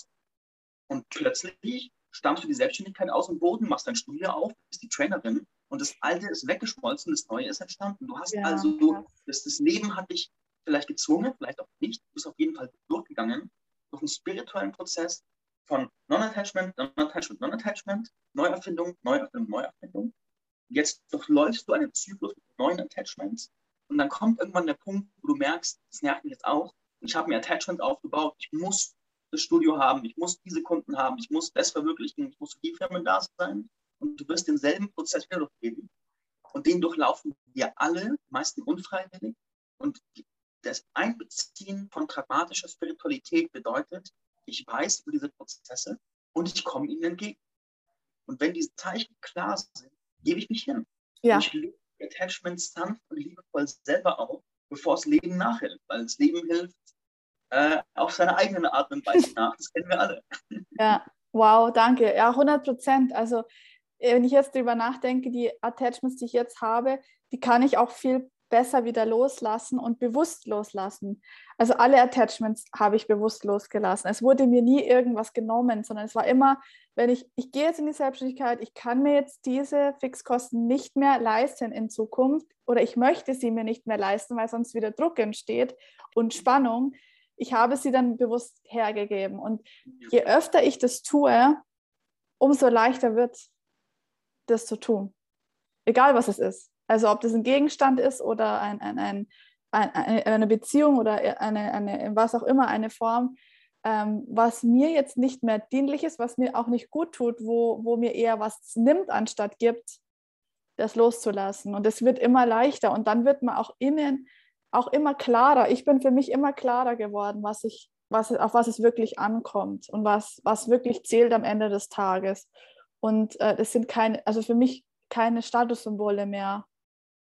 Und plötzlich stammst du die Selbstständigkeit aus dem Boden, machst dein Studio auf, bist die Trainerin und das Alte ist weggeschmolzen, das Neue ist entstanden. Du hast ja, also, das, das Leben hat dich vielleicht gezwungen, vielleicht auch nicht, du bist auf jeden Fall durchgegangen, durch einen spirituellen Prozess von Non-Attachment, Non-Attachment, Non-Attachment, Neuerfindung, Neuerfindung, Neuerfindung. Jetzt durchläufst du einen Zyklus mit neuen Attachments und dann kommt irgendwann der Punkt, wo du merkst, das nervt mich jetzt auch. Ich habe mir Attachments aufgebaut, ich muss das Studio haben, ich muss diese Kunden haben, ich muss das verwirklichen, ich muss für die Firmen da sein und du wirst denselben Prozess wieder durchgehen. Und den durchlaufen wir alle, meistens unfreiwillig. Und das Einbeziehen von pragmatischer Spiritualität bedeutet, ich weiß über diese Prozesse und ich komme ihnen entgegen. Und wenn diese Zeichen klar sind, gebe ich mich hin. Ja. Ich lebe Attachment sanft und liebevoll selber auf, bevor das Leben nachhilft. Weil das Leben hilft äh, auf seine eigene Art und Weise *laughs* nach. Das kennen wir alle. Ja, wow, danke. Ja, 100 Prozent. Also, wenn ich jetzt darüber nachdenke, die Attachments, die ich jetzt habe, die kann ich auch viel besser wieder loslassen und bewusst loslassen. Also alle Attachments habe ich bewusst losgelassen. Es wurde mir nie irgendwas genommen, sondern es war immer, wenn ich, ich gehe jetzt in die Selbstständigkeit, ich kann mir jetzt diese Fixkosten nicht mehr leisten in Zukunft oder ich möchte sie mir nicht mehr leisten, weil sonst wieder Druck entsteht und Spannung, ich habe sie dann bewusst hergegeben. Und je öfter ich das tue, umso leichter wird das zu tun. Egal was es ist. Also ob das ein Gegenstand ist oder ein, ein, ein, eine Beziehung oder eine, eine, was auch immer, eine Form, ähm, was mir jetzt nicht mehr dienlich ist, was mir auch nicht gut tut, wo, wo mir eher was nimmt, anstatt gibt, das loszulassen. Und es wird immer leichter und dann wird man auch innen auch immer klarer. Ich bin für mich immer klarer geworden, was ich, was, auf was es wirklich ankommt und was, was wirklich zählt am Ende des Tages. Und äh, es sind keine, also für mich keine Statussymbole mehr,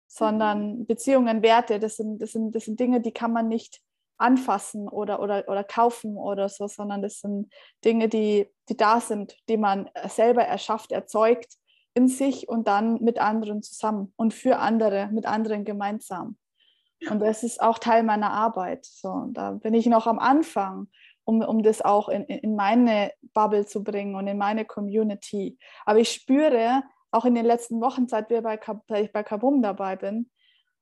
sondern mhm. Beziehungen, Werte, das sind, das, sind, das sind Dinge, die kann man nicht anfassen oder, oder, oder kaufen oder so, sondern das sind Dinge, die, die da sind, die man selber erschafft, erzeugt in sich und dann mit anderen zusammen und für andere, mit anderen gemeinsam. Und das ist auch Teil meiner Arbeit. So, da bin ich noch am Anfang, um, um das auch in, in meine Bubble zu bringen und in meine Community. Aber ich spüre auch in den letzten Wochen, seit, wir bei, seit ich bei Kabum dabei bin,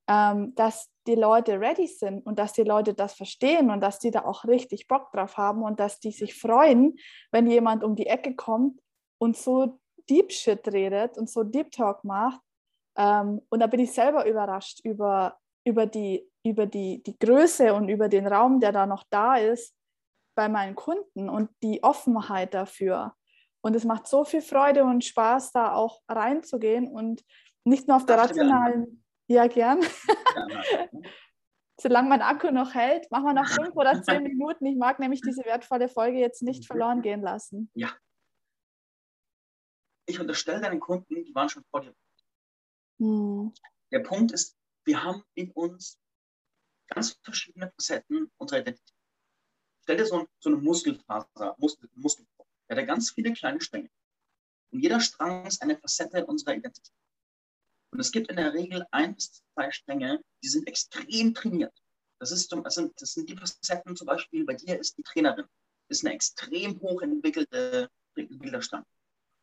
ähm, dass die Leute ready sind und dass die Leute das verstehen und dass die da auch richtig Bock drauf haben und dass die sich freuen, wenn jemand um die Ecke kommt und so Deep Shit redet und so Deep Talk macht. Ähm, und da bin ich selber überrascht über, über, die, über die, die Größe und über den Raum, der da noch da ist bei meinen Kunden und die Offenheit dafür. Und es macht so viel Freude und Spaß, da auch reinzugehen und nicht nur auf der rationalen, ja, gern. *laughs* Solange mein Akku noch hält, machen wir noch fünf oder zehn Minuten. Ich mag nämlich diese wertvolle Folge jetzt nicht verloren gehen lassen. Ja. Ich unterstelle deinen Kunden, die waren schon vor dir. Hm. Der Punkt ist, wir haben in uns ganz verschiedene Facetten unserer Identität. Stell dir so, so eine Muskelfaser, Muskel, Muskel vor. Der hat ganz viele kleine Stränge. Und jeder Strang ist eine Facette unserer Identität. Und es gibt in der Regel ein bis zwei Stränge, die sind extrem trainiert. Das, ist, das, sind, das sind die Facetten zum Beispiel, bei dir ist die Trainerin, ist eine extrem hoch entwickelte.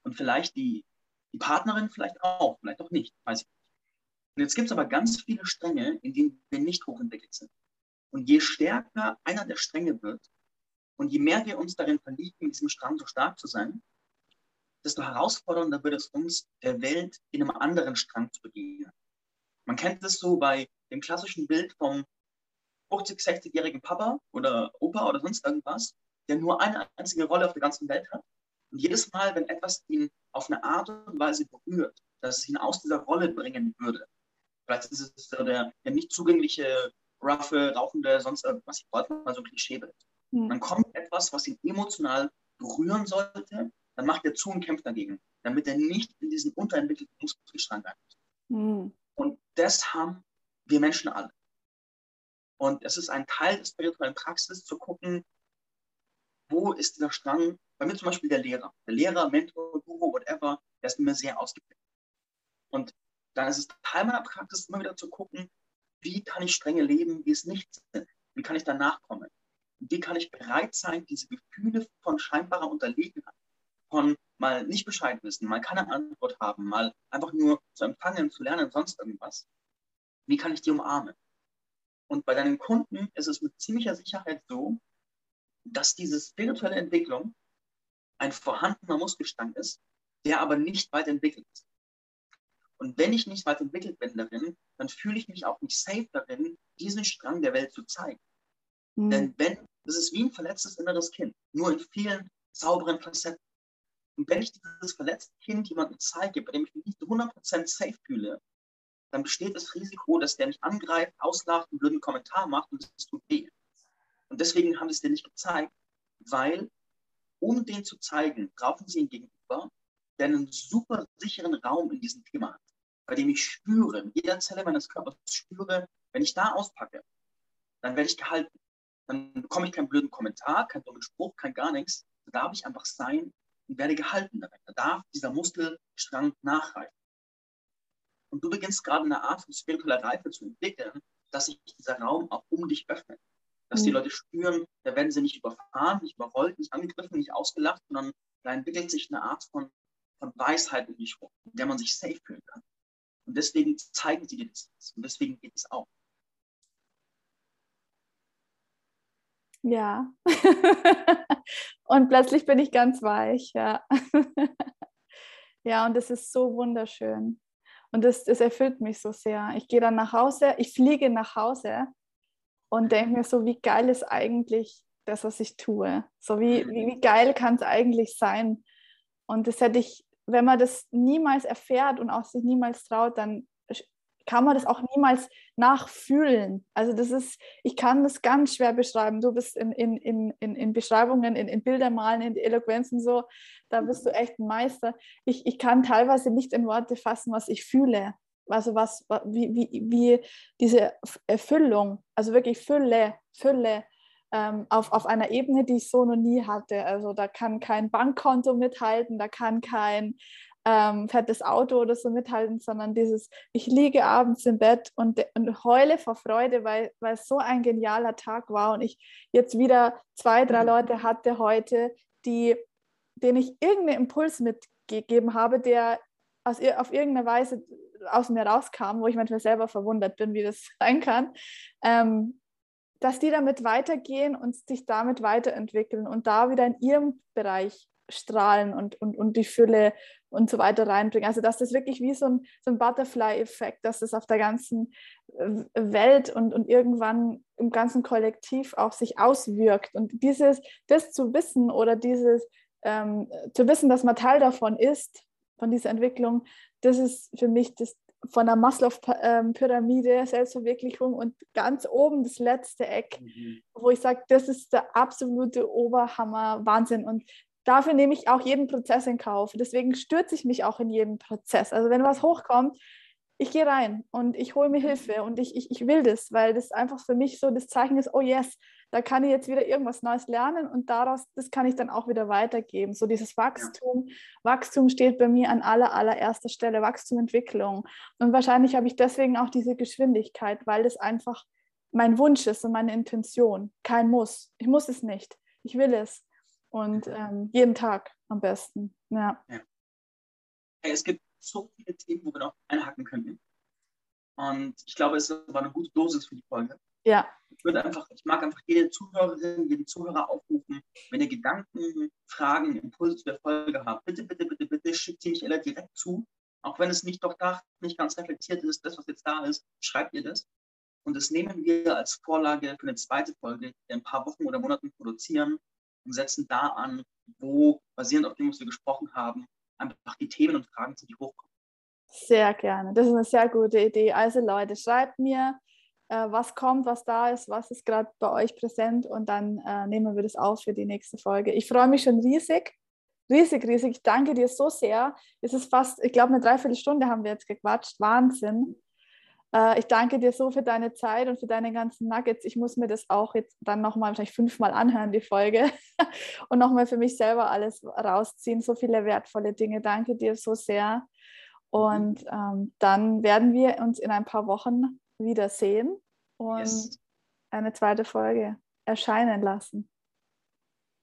Und vielleicht die, die Partnerin vielleicht auch, vielleicht auch nicht, weiß ich nicht. Und jetzt gibt es aber ganz viele Stränge, in denen wir nicht hochentwickelt sind. Und je stärker einer der Stränge wird und je mehr wir uns darin verlieben, in diesem Strang so stark zu sein, desto herausfordernder wird es uns, der Welt in einem anderen Strang zu begegnen. Man kennt das so bei dem klassischen Bild vom 50-, 60-jährigen Papa oder Opa oder sonst irgendwas, der nur eine einzige Rolle auf der ganzen Welt hat. Und jedes Mal, wenn etwas ihn auf eine Art und Weise berührt, dass es ihn aus dieser Rolle bringen würde, vielleicht ist es der, der nicht zugängliche, roughe, rauchende, sonst irgendwas, ich wollte mal so ein Klischeebild. Mhm. Dann kommt etwas, was ihn emotional berühren sollte dann macht er zu und kämpft dagegen, damit er nicht in diesen unterentwickelten Muskelstrang reinkommt. Mhm. Und das haben wir Menschen alle. Und es ist ein Teil der spirituellen Praxis, zu gucken, wo ist dieser Strang, bei mir zum Beispiel der Lehrer. Der Lehrer, Mentor, Guru, whatever, der ist mir sehr ausgeprägt. Und dann ist es Teil meiner Praxis, immer wieder zu gucken, wie kann ich strenge leben, wie es nicht sind. Wie kann ich danach kommen? Wie kann ich bereit sein, diese Gefühle von scheinbarer Unterlegenheit von mal nicht Bescheid wissen, mal keine Antwort haben, mal einfach nur zu empfangen, zu lernen, sonst irgendwas. Wie kann ich die umarmen? Und bei deinen Kunden ist es mit ziemlicher Sicherheit so, dass diese spirituelle Entwicklung ein vorhandener Muskelstrang ist, der aber nicht weit entwickelt ist. Und wenn ich nicht weit entwickelt bin darin, dann fühle ich mich auch nicht safe darin, diesen Strang der Welt zu zeigen. Mhm. Denn wenn, das ist wie ein verletztes inneres Kind, nur in vielen sauberen Facetten. Und wenn ich dieses verletzte Kind jemandem zeige, bei dem ich mich nicht 100% safe fühle, dann besteht das Risiko, dass der mich angreift, auslacht, einen blöden Kommentar macht und es tut weh. Und deswegen haben sie es dir nicht gezeigt, weil, um den zu zeigen, brauchen sie ihn gegenüber, der einen super sicheren Raum in diesem Thema hat, bei dem ich spüre, in jeder Zelle meines Körpers spüre, wenn ich da auspacke, dann werde ich gehalten. Dann bekomme ich keinen blöden Kommentar, keinen dummen Spruch, kein gar nichts. Da darf ich einfach sein und werde gehalten darin. Da darf dieser Muskelstrang nachreifen. Und du beginnst gerade eine Art von spiritueller Reife zu entwickeln, dass sich dieser Raum auch um dich öffnet. Dass mhm. die Leute spüren, da werden sie nicht überfahren, nicht überrollt, nicht angegriffen, nicht ausgelacht, sondern da entwickelt sich eine Art von, von Weisheit um dich rum, in der man sich safe fühlen kann. Und deswegen zeigen sie dir das. Und deswegen geht es auch. Ja. *laughs* und plötzlich bin ich ganz weich, ja. *laughs* ja, und das ist so wunderschön. Und das, das erfüllt mich so sehr. Ich gehe dann nach Hause, ich fliege nach Hause und denke mir so, wie geil ist eigentlich das, was ich tue? So wie, wie, wie geil kann es eigentlich sein? Und das hätte ich, wenn man das niemals erfährt und auch sich niemals traut, dann kann man das auch niemals nachfühlen. Also das ist, ich kann das ganz schwer beschreiben. Du bist in, in, in, in Beschreibungen, in, in Bildermalen, in Eloquenzen so, da bist du echt ein Meister. Ich, ich kann teilweise nicht in Worte fassen, was ich fühle. Also was, wie, wie, wie diese Erfüllung, also wirklich Fülle, Fülle ähm, auf, auf einer Ebene, die ich so noch nie hatte. Also da kann kein Bankkonto mithalten, da kann kein ähm, fettes Auto oder so mithalten, sondern dieses, ich liege abends im Bett und, und heule vor Freude, weil, weil es so ein genialer Tag war und ich jetzt wieder zwei, drei mhm. Leute hatte heute, die, denen ich irgendeinen Impuls mitgegeben habe, der aus, auf irgendeine Weise aus mir rauskam, wo ich manchmal selber verwundert bin, wie das *laughs* sein kann, ähm, dass die damit weitergehen und sich damit weiterentwickeln und da wieder in ihrem Bereich strahlen und, und, und die Fülle und so weiter reinbringen. Also dass das wirklich wie so ein, so ein Butterfly-Effekt, dass das auf der ganzen äh, Welt und, und irgendwann im ganzen Kollektiv auch sich auswirkt. Und dieses, das zu wissen oder dieses ähm, zu wissen, dass man Teil davon ist, von dieser Entwicklung, das ist für mich das von der Maslow-Pyramide, Selbstverwirklichung und ganz oben das letzte Eck, mhm. wo ich sage, das ist der absolute Oberhammer, Wahnsinn. Und dafür nehme ich auch jeden Prozess in Kauf. Deswegen stürze ich mich auch in jeden Prozess. Also wenn was hochkommt, ich gehe rein und ich hole mir Hilfe und ich, ich, ich will das, weil das einfach für mich so das Zeichen ist, oh yes, da kann ich jetzt wieder irgendwas Neues lernen und daraus, das kann ich dann auch wieder weitergeben. So dieses Wachstum, Wachstum steht bei mir an aller, allererster Stelle, Wachstum, Entwicklung. Und wahrscheinlich habe ich deswegen auch diese Geschwindigkeit, weil das einfach mein Wunsch ist und meine Intention. Kein Muss. Ich muss es nicht. Ich will es. Und ähm, jeden Tag am besten. Ja. ja. Es gibt so viele Themen, wo wir noch einhaken könnten. Und ich glaube, es war eine gute Dosis für die Folge. Ja. Ich würde einfach, ich mag einfach jede Zuhörerin, jeden Zuhörer aufrufen, wenn ihr Gedanken, Fragen, Impulse zu der Folge habt, bitte, bitte, bitte, bitte schickt sie Michaela direkt zu. Auch wenn es nicht durchdacht, nicht ganz reflektiert ist, das, was jetzt da ist, schreibt ihr das. Und das nehmen wir als Vorlage für eine zweite Folge, die wir in ein paar Wochen oder Monaten produzieren und setzen da an, wo, basierend auf dem, was wir gesprochen haben, einfach die Themen und Fragen sind, die hochkommen. Sehr gerne. Das ist eine sehr gute Idee. Also Leute, schreibt mir, äh, was kommt, was da ist, was ist gerade bei euch präsent und dann äh, nehmen wir das auf für die nächste Folge. Ich freue mich schon riesig, riesig, riesig. Ich danke dir so sehr. Es ist fast, ich glaube, eine Dreiviertelstunde haben wir jetzt gequatscht. Wahnsinn. Äh, ich danke dir so für deine Zeit und für deine ganzen Nuggets. Ich muss mir das auch jetzt dann nochmal wahrscheinlich fünfmal anhören, die Folge, *laughs* und nochmal für mich selber alles rausziehen. So viele wertvolle Dinge. Danke dir so sehr. Und ähm, dann werden wir uns in ein paar Wochen wiedersehen und yes. eine zweite Folge erscheinen lassen.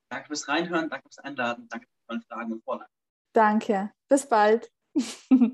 Danke fürs Reinhören, danke fürs Einladen, danke für die Fragen und Vorlagen. Danke, bis bald. *laughs*